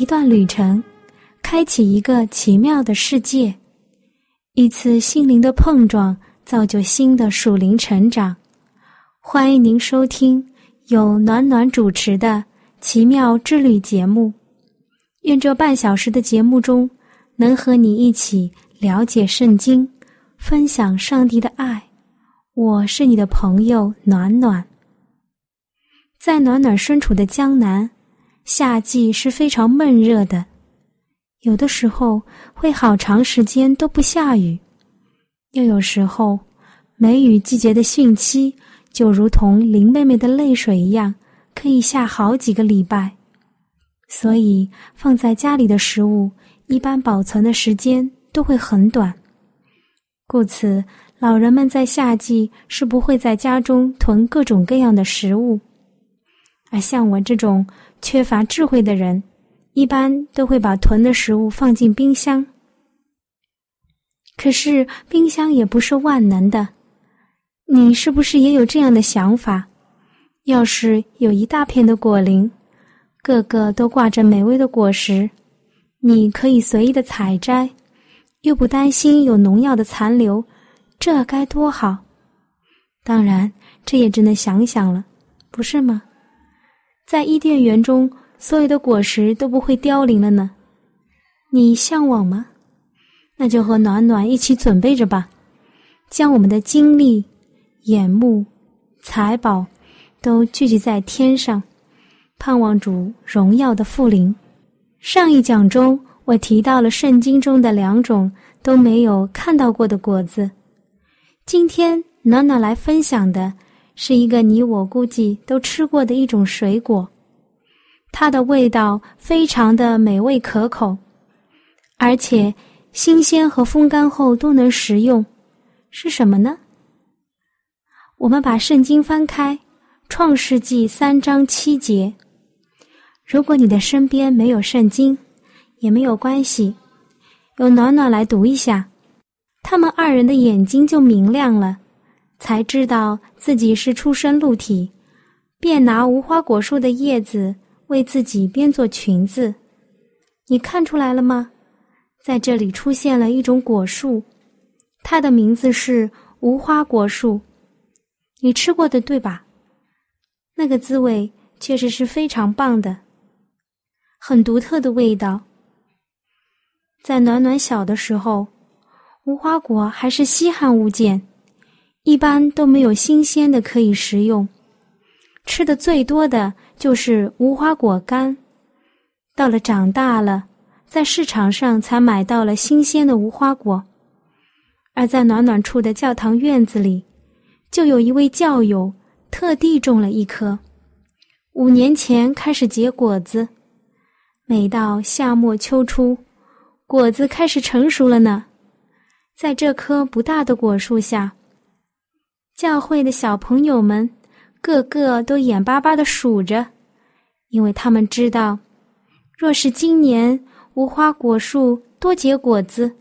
一段旅程，开启一个奇妙的世界；一次心灵的碰撞，造就新的属灵成长。欢迎您收听由暖暖主持的《奇妙之旅》节目。愿这半小时的节目中，能和你一起了解圣经，分享上帝的爱。我是你的朋友暖暖。在暖暖身处的江南。夏季是非常闷热的，有的时候会好长时间都不下雨，又有时候梅雨季节的汛期就如同林妹妹的泪水一样，可以下好几个礼拜。所以放在家里的食物一般保存的时间都会很短，故此老人们在夏季是不会在家中囤各种各样的食物，而像我这种。缺乏智慧的人，一般都会把囤的食物放进冰箱。可是冰箱也不是万能的，你是不是也有这样的想法？要是有一大片的果林，个个都挂着美味的果实，你可以随意的采摘，又不担心有农药的残留，这该多好！当然，这也只能想想了，不是吗？在伊甸园中，所有的果实都不会凋零了呢。你向往吗？那就和暖暖一起准备着吧，将我们的精力、眼目、财宝都聚集在天上，盼望主荣耀的复临。上一讲中，我提到了圣经中的两种都没有看到过的果子。今天暖暖来分享的。是一个你我估计都吃过的一种水果，它的味道非常的美味可口，而且新鲜和风干后都能食用。是什么呢？我们把圣经翻开，《创世纪》三章七节。如果你的身边没有圣经，也没有关系，由暖暖来读一下，他们二人的眼睛就明亮了。才知道自己是出身露体，便拿无花果树的叶子为自己编做裙子。你看出来了吗？在这里出现了一种果树，它的名字是无花果树。你吃过的对吧？那个滋味确实是非常棒的，很独特的味道。在暖暖小的时候，无花果还是稀罕物件。一般都没有新鲜的可以食用，吃的最多的就是无花果干。到了长大了，在市场上才买到了新鲜的无花果。而在暖暖处的教堂院子里，就有一位教友特地种了一棵，五年前开始结果子，每到夏末秋初，果子开始成熟了呢。在这棵不大的果树下。教会的小朋友们，个个都眼巴巴的数着，因为他们知道，若是今年无花果树多结果子，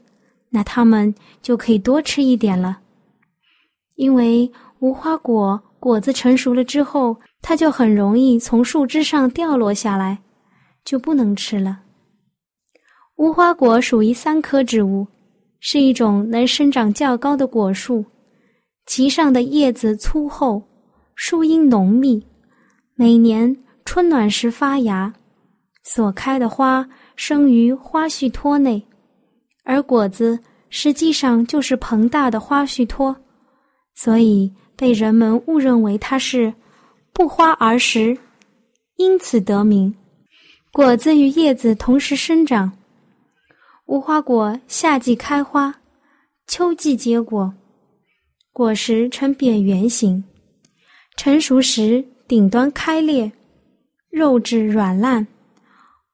那他们就可以多吃一点了。因为无花果果子成熟了之后，它就很容易从树枝上掉落下来，就不能吃了。无花果属于三科植物，是一种能生长较高的果树。其上的叶子粗厚，树荫浓密，每年春暖时发芽，所开的花生于花絮托内，而果子实际上就是膨大的花絮托，所以被人们误认为它是不花而实，因此得名。果子与叶子同时生长，无花果夏季开花，秋季结果。果实呈扁圆形，成熟时顶端开裂，肉质软烂，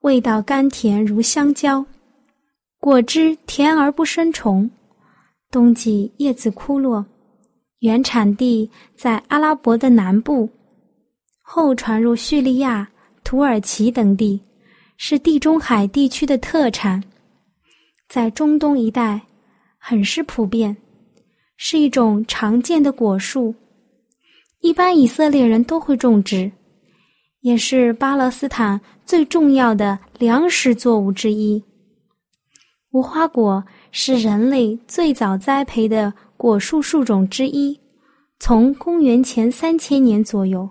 味道甘甜如香蕉，果汁甜而不生虫。冬季叶子枯落，原产地在阿拉伯的南部，后传入叙利亚、土耳其等地，是地中海地区的特产，在中东一带很是普遍，是一种常见的果树，一般以色列人都会种植，也是巴勒斯坦最重要的粮食作物之一。无花果。是人类最早栽培的果树树种之一，从公元前三千年左右，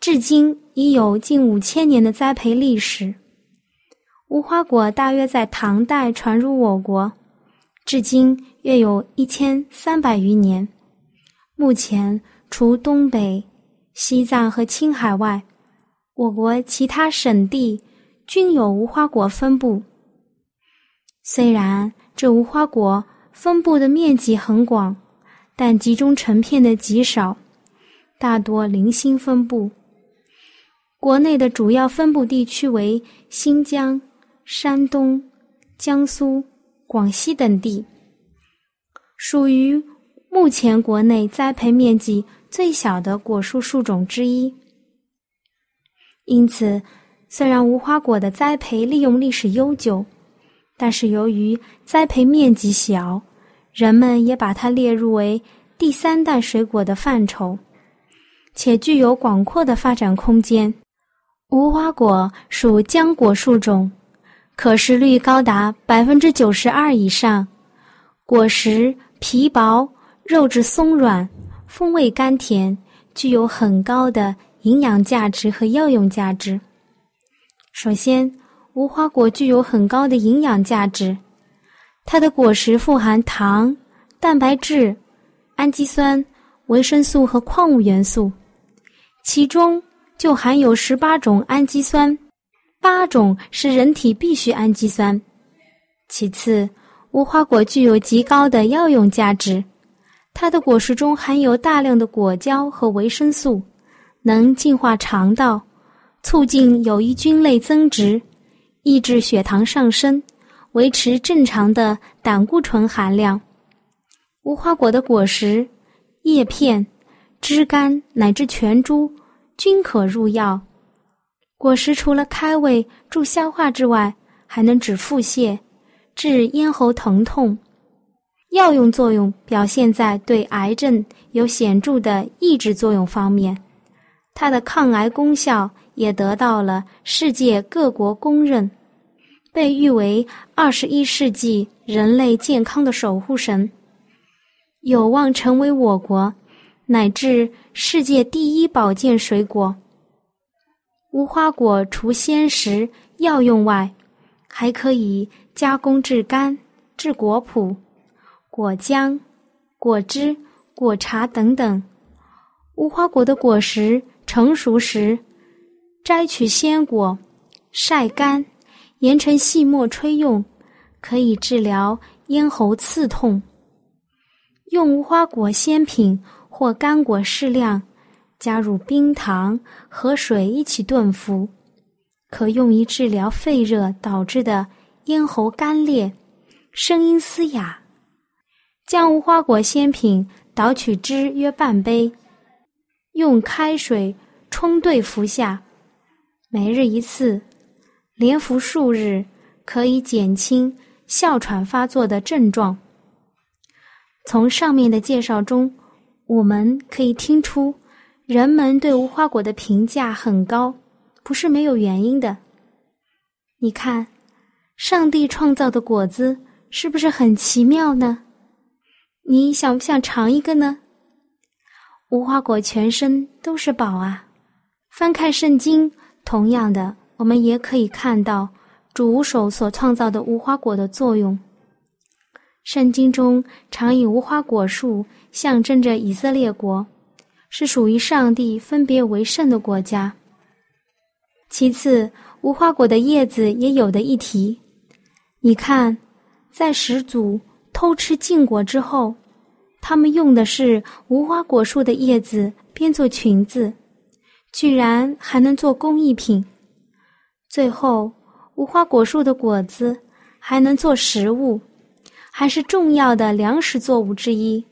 至今已有近五千年的栽培历史。无花果大约在唐代传入我国，至今约有一千三百余年。目前，除东北、西藏和青海外，我国其他省地均有无花果分布。虽然。这无花果分布的面积很广，但集中成片的极少，大多零星分布。国内的主要分布地区为新疆、山东、江苏、广西等地，属于目前国内栽培面积最小的果树树种之一。因此，虽然无花果的栽培利用历史悠久。但是由于栽培面积小，人们也把它列入为第三代水果的范畴，且具有广阔的发展空间。无花果属浆果树种，可食率高达百分之九十二以上，果实皮薄，肉质松软，风味甘甜，具有很高的营养价值和药用价值。首先。无花果具有很高的营养价值，它的果实富含糖、蛋白质、氨基酸、维生素和矿物元素，其中就含有十八种氨基酸，八种是人体必需氨基酸。其次，无花果具有极高的药用价值，它的果实中含有大量的果胶和维生素，能净化肠道，促进有益菌类增殖。抑制血糖上升，维持正常的胆固醇含量。无花果的果实、叶片、枝干乃至全株均可入药。果实除了开胃助消化之外，还能止腹泻、治咽喉疼痛。药用作用表现在对癌症有显著的抑制作用方面。它的抗癌功效也得到了世界各国公认。被誉为二十一世纪人类健康的守护神，有望成为我国乃至世界第一保健水果。无花果除鲜食药用外，还可以加工制干、制果脯、果浆、果汁、果茶等等。无花果的果实成熟时，摘取鲜果，晒干。研成细末吹用，可以治疗咽喉刺痛。用无花果鲜品或干果适量，加入冰糖和水一起炖服，可用于治疗肺热导致的咽喉干裂、声音嘶哑。将无花果鲜品捣取汁约半杯，用开水冲兑服下，每日一次。连服数日，可以减轻哮喘发作的症状。从上面的介绍中，我们可以听出，人们对无花果的评价很高，不是没有原因的。你看，上帝创造的果子是不是很奇妙呢？你想不想尝一个呢？无花果全身都是宝啊！翻开圣经，同样的。我们也可以看到主手所创造的无花果的作用。圣经中常以无花果树象征着以色列国，是属于上帝分别为圣的国家。其次，无花果的叶子也有的一提。你看，在始祖偷吃禁果之后，他们用的是无花果树的叶子编做裙子，居然还能做工艺品。最后，无花果树的果子还能做食物，还是重要的粮食作物之一。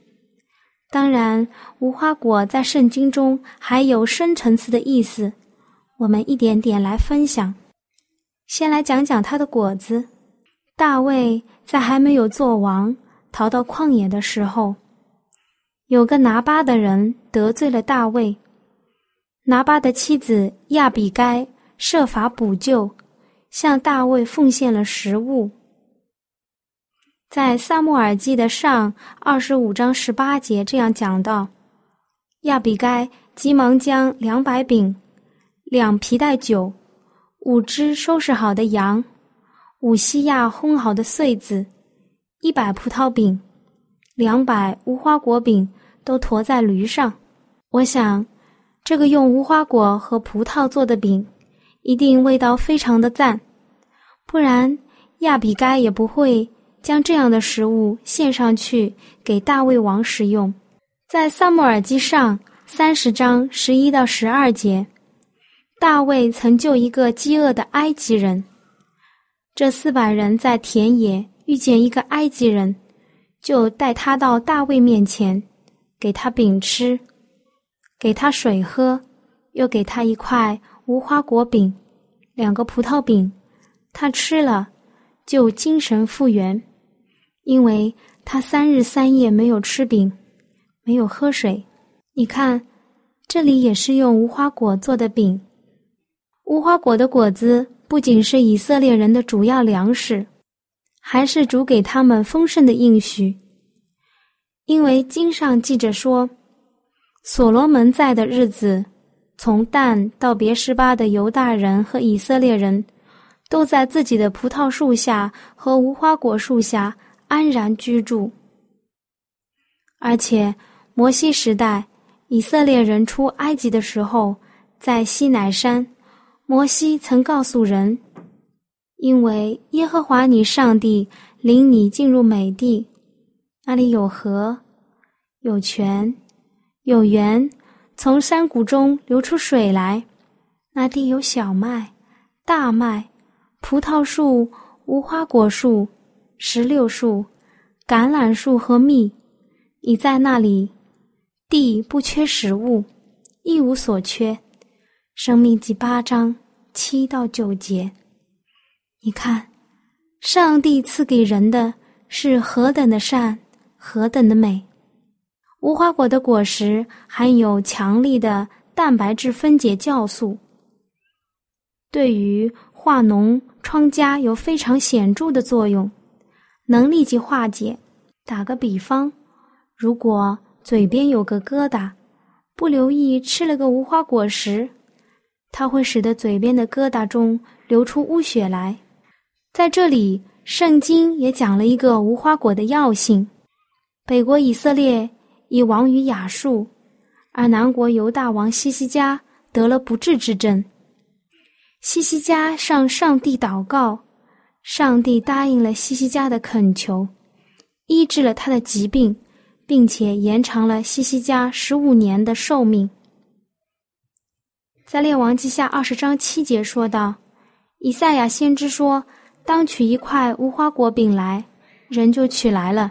当然，无花果在圣经中还有深层次的意思，我们一点点来分享。先来讲讲它的果子。大卫在还没有做王，逃到旷野的时候，有个拿巴的人得罪了大卫。拿巴的妻子亚比该设法补救，向大卫奉献了食物。在撒母耳记的上二十五章十八节这样讲到：亚比该急忙将两百饼、两皮带酒、五只收拾好的羊、五西亚烘好的穗子、一百葡萄饼、两百无花果饼都驮在驴上。我想。这个用无花果和葡萄做的饼，一定味道非常的赞，不然亚比该也不会将这样的食物献上去给大卫王食用。在萨姆尔记上三十章十一到十二节，大卫曾救一个饥饿的埃及人，这四百人在田野遇见一个埃及人，就带他到大卫面前，给他饼吃。给他水喝，又给他一块无花果饼，两个葡萄饼，他吃了，就精神复原，因为他三日三夜没有吃饼，没有喝水。你看，这里也是用无花果做的饼。无花果的果子不仅是以色列人的主要粮食，还是主给他们丰盛的应许，因为经上记着说。所罗门在的日子，从但到别是巴的犹大人和以色列人，都在自己的葡萄树下和无花果树下安然居住。而且，摩西时代，以色列人出埃及的时候，在西乃山，摩西曾告诉人：“因为耶和华你上帝领你进入美地，那里有河，有泉。”有源，从山谷中流出水来。那地有小麦、大麦、葡萄树、无花果树、石榴树、橄榄树和蜜，已在那里。地不缺食物，一无所缺。生命记八章七到九节。你看，上帝赐给人的是何等的善，何等的美。无花果的果实含有强力的蛋白质分解酵素，对于化脓疮痂有非常显著的作用，能立即化解。打个比方，如果嘴边有个疙瘩，不留意吃了个无花果实，它会使得嘴边的疙瘩中流出污血来。在这里，圣经也讲了一个无花果的药性。北国以色列。已亡于亚述，而南国犹大王西西家得了不治之症。西西家向上帝祷告，上帝答应了西西家的恳求，医治了他的疾病，并且延长了西西家十五年的寿命。在列王记下二十章七节说道：“以赛亚先知说，当取一块无花果饼来，人就取来了，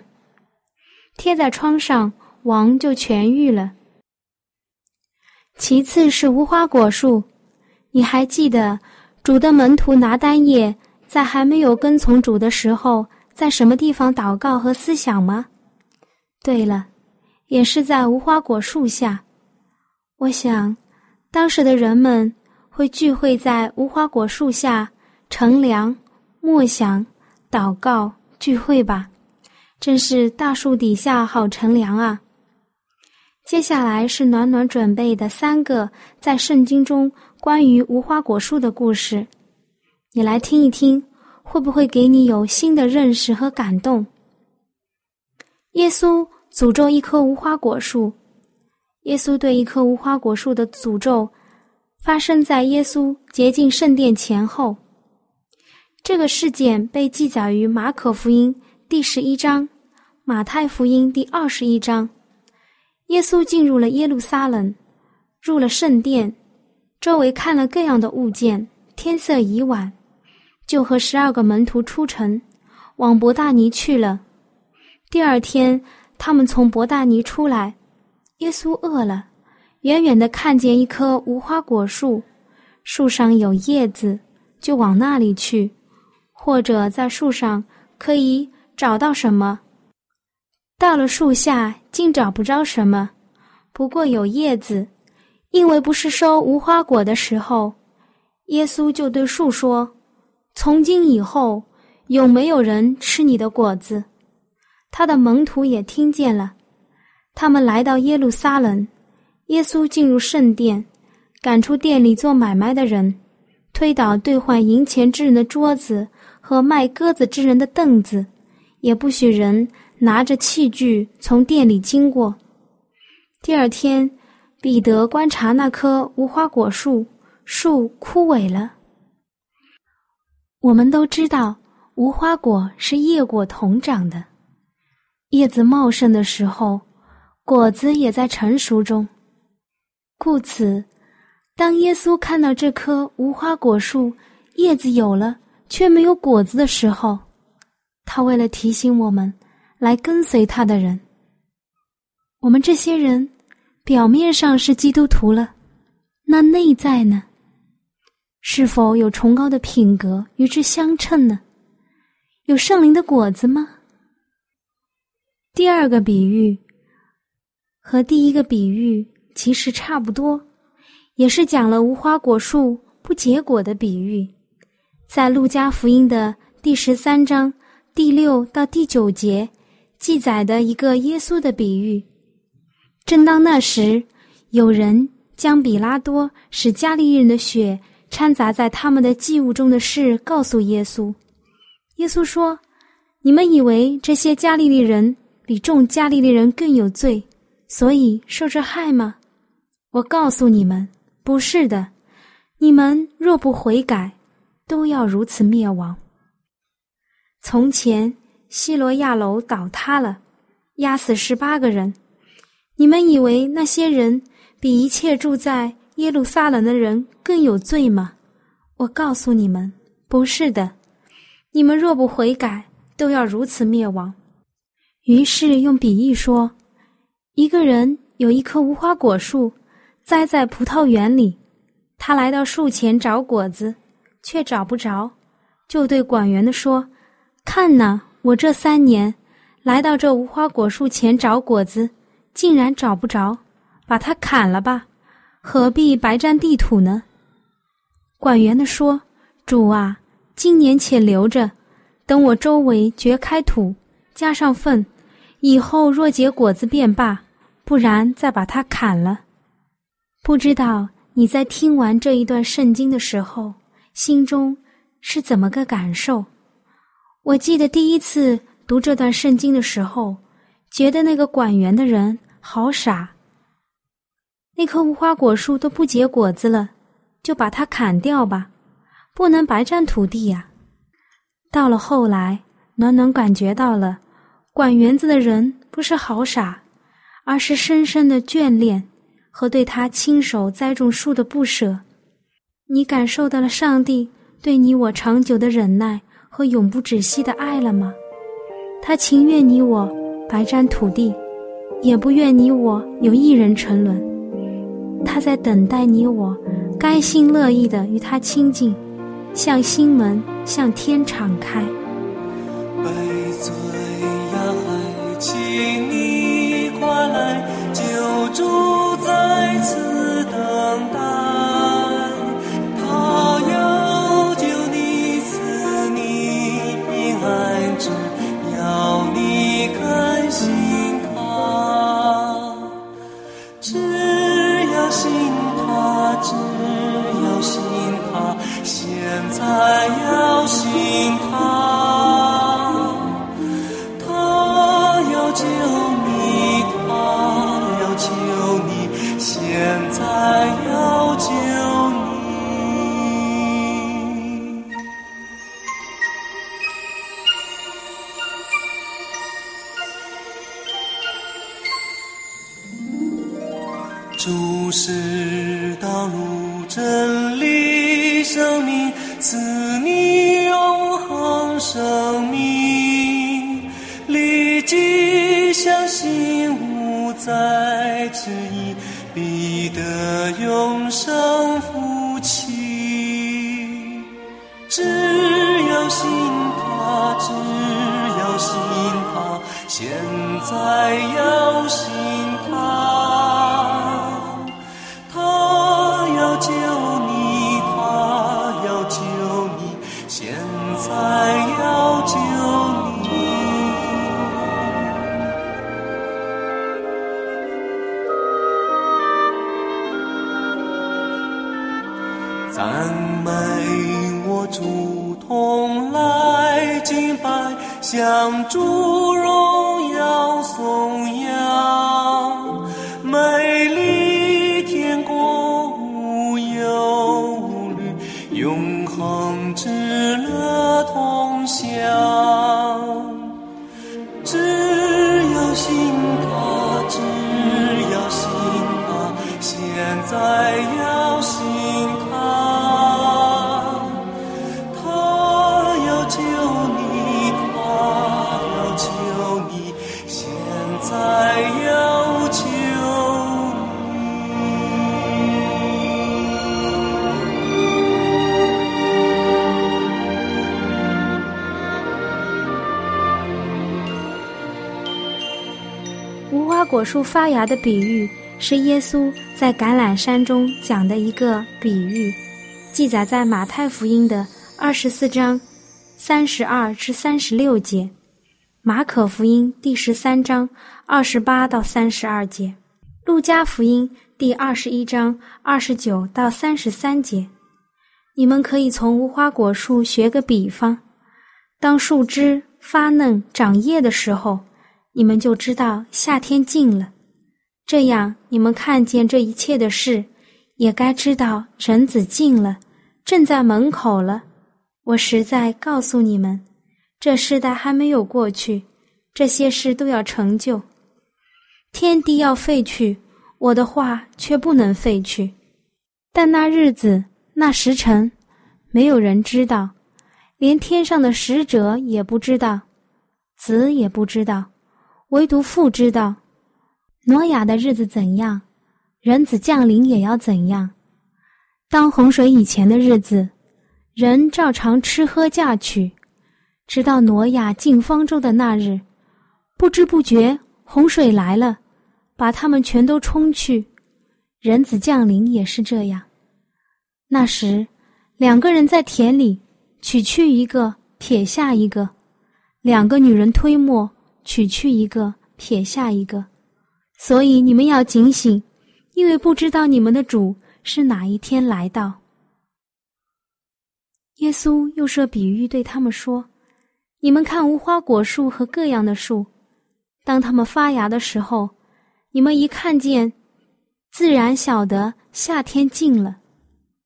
贴在窗上。”王就痊愈了。其次是无花果树，你还记得主的门徒拿单叶在还没有跟从主的时候，在什么地方祷告和思想吗？对了，也是在无花果树下。我想，当时的人们会聚会在无花果树下乘凉、默想、祷告、聚会吧。真是大树底下好乘凉啊！接下来是暖暖准备的三个在圣经中关于无花果树的故事，你来听一听，会不会给你有新的认识和感动？耶稣诅咒一棵无花果树，耶稣对一棵无花果树的诅咒发生在耶稣洁净圣殿前后。这个事件被记载于马可福音第十一章、马太福音第二十一章。耶稣进入了耶路撒冷，入了圣殿，周围看了各样的物件，天色已晚，就和十二个门徒出城，往伯大尼去了。第二天，他们从伯大尼出来，耶稣饿了，远远的看见一棵无花果树，树上有叶子，就往那里去，或者在树上可以找到什么。到了树下，竟找不着什么，不过有叶子，因为不是收无花果的时候。耶稣就对树说：“从今以后，有没有人吃你的果子？”他的门徒也听见了。他们来到耶路撒冷，耶稣进入圣殿，赶出店里做买卖的人，推倒兑换银钱之人的桌子和卖鸽子之人的凳子，也不许人拿着器具从店里经过。第二天，彼得观察那棵无花果树。树枯萎了。我们都知道，无花果是叶果同长的，叶子茂盛的时候，果子也在成熟中。故此，当耶稣看到这棵无花果树叶子有了却没有果子的时候，他为了提醒我们来跟随他的人，我们这些人表面上是基督徒了，那内在呢？是否有崇高的品格与之相称呢？有圣灵的果子吗？第二个比喻和第一个比喻其实差不多，也是讲了无花果树不结果的比喻，在路加福音的第十三章第六到第九节记载的一个耶稣的比喻。正当那时，有人将比拉多使加利利人的血。掺杂在他们的祭物中的事告诉耶稣，耶稣说：“你们以为这些加利利人比众加利利人更有罪，所以受这害吗？我告诉你们，不是的。你们若不悔改，都要如此灭亡。从前希罗亚楼倒塌了，压死十八个人，你们以为那些人比一切住在？”耶路撒冷的人更有罪吗？我告诉你们，不是的。你们若不悔改，都要如此灭亡。于是用比喻说：一个人有一棵无花果树，栽在葡萄园里。他来到树前找果子，却找不着，就对管园的说：“看呐，我这三年来到这无花果树前找果子，竟然找不着，把它砍了吧。”何必白占地土呢？管园的说：“主啊，今年且留着，等我周围掘开土，加上粪，以后若结果子便罢，不然再把它砍了。”不知道你在听完这一段圣经的时候，心中是怎么个感受？我记得第一次读这段圣经的时候，觉得那个管园的人好傻。那棵无花果树都不结果子了，就把它砍掉吧，不能白占土地呀。到了后来，暖暖感觉到了，管园子的人不是好傻，而是深深的眷恋和对他亲手栽种树的不舍。你感受到了上帝对你我长久的忍耐和永不止息的爱了吗？他情愿你我白占土地，也不愿你我有一人沉沦。他在等待你我，甘心乐意的与他亲近，向心门向天敞开。悲罪呀，还请你快来就住，在此主果树发芽的比喻是耶稣在橄榄山中讲的一个比喻，记载在马太福音的二十四章三十二至三十六节，马可福音第十三章二十八到三十二节，路加福音第二十一章二十九到三十三节。你们可以从无花果树学个比方，当树枝发嫩长叶的时候。你们就知道夏天近了，这样你们看见这一切的事，也该知道人子近了，正在门口了。我实在告诉你们，这世代还没有过去，这些事都要成就。天地要废去，我的话却不能废去。但那日子、那时辰，没有人知道，连天上的使者也不知道，子也不知道。唯独父知道，挪亚的日子怎样，人子降临也要怎样。当洪水以前的日子，人照常吃喝嫁娶，直到挪亚进方舟的那日，不知不觉洪水来了，把他们全都冲去。人子降临也是这样。那时，两个人在田里，取去一个，撇下一个；两个女人推磨。取去一个，撇下一个，所以你们要警醒，因为不知道你们的主是哪一天来到。耶稣又设比喻对他们说：“你们看无花果树和各样的树，当它们发芽的时候，你们一看见，自然晓得夏天近了。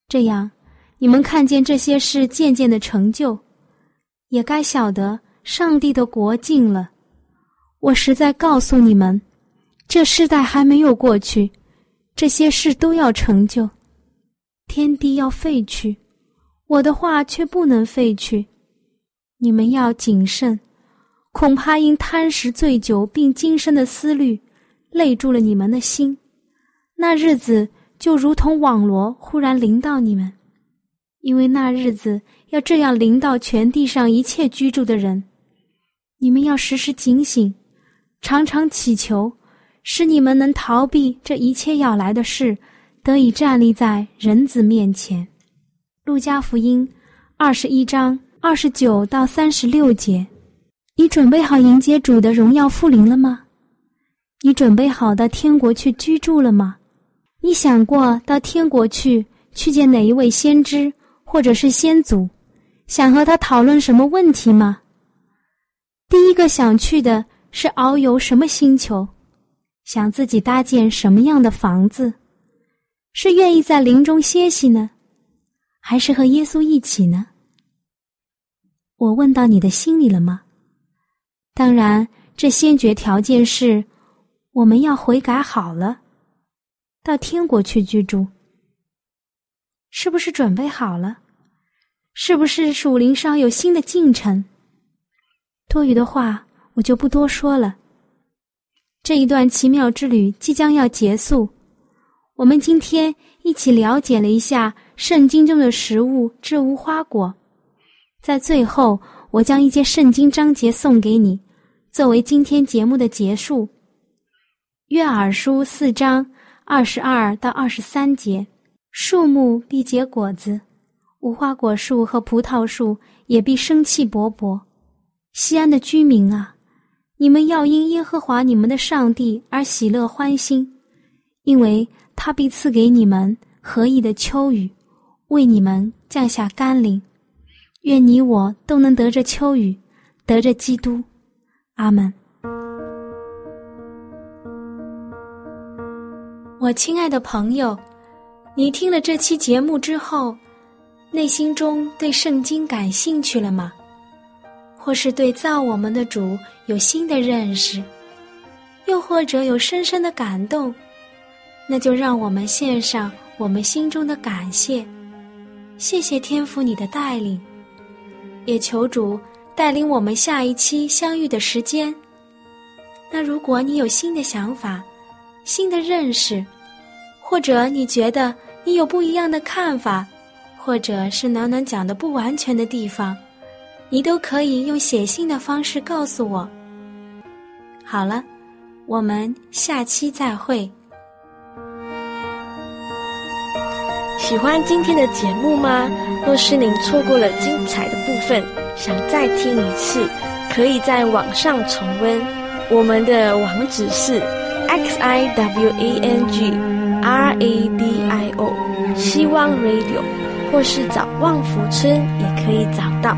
这样，你们看见这些事渐渐的成就，也该晓得上帝的国近了。”我实在告诉你们，这世代还没有过去，这些事都要成就，天地要废去，我的话却不能废去。你们要谨慎，恐怕因贪食醉酒并今生的思虑，累住了你们的心。那日子就如同网罗忽然临到你们，因为那日子要这样临到全地上一切居住的人。你们要时时警醒。常常祈求，使你们能逃避这一切要来的事，得以站立在人子面前。路加福音二十一章二十九到三十六节：你准备好迎接主的荣耀复临了吗？你准备好到天国去居住了吗？你想过到天国去去见哪一位先知或者是先祖，想和他讨论什么问题吗？第一个想去的。是遨游什么星球？想自己搭建什么样的房子？是愿意在林中歇息呢，还是和耶稣一起呢？我问到你的心里了吗？当然，这先决条件是我们要悔改好了，到天国去居住。是不是准备好了？是不是属灵上有新的进程？多余的话我就不多说了。这一段奇妙之旅即将要结束，我们今天一起了解了一下圣经中的食物之无花果。在最后，我将一节圣经章节送给你，作为今天节目的结束。约珥书四章二十二到二十三节：树木必结果子。无花果树和葡萄树也必生气勃勃。西安的居民啊，你们要因耶和华你们的上帝而喜乐欢心，因为他必赐给你们合意的秋雨，为你们降下甘霖。愿你我都能得着秋雨，得着基督。阿门。我亲爱的朋友，你听了这期节目之后。内心中对圣经感兴趣了吗？或是对造我们的主有新的认识，又或者有深深的感动？那就让我们献上我们心中的感谢，谢谢天父你的带领，也求主带领我们下一期相遇的时间。那如果你有新的想法、新的认识，或者你觉得你有不一样的看法，或者是暖暖讲的不完全的地方，你都可以用写信的方式告诉我。好了，我们下期再会。喜欢今天的节目吗？若是您错过了精彩的部分，想再听一次，可以在网上重温。我们的网址是 x i w a n g r a d i o，希望 Radio。或是找旺福村也可以找到，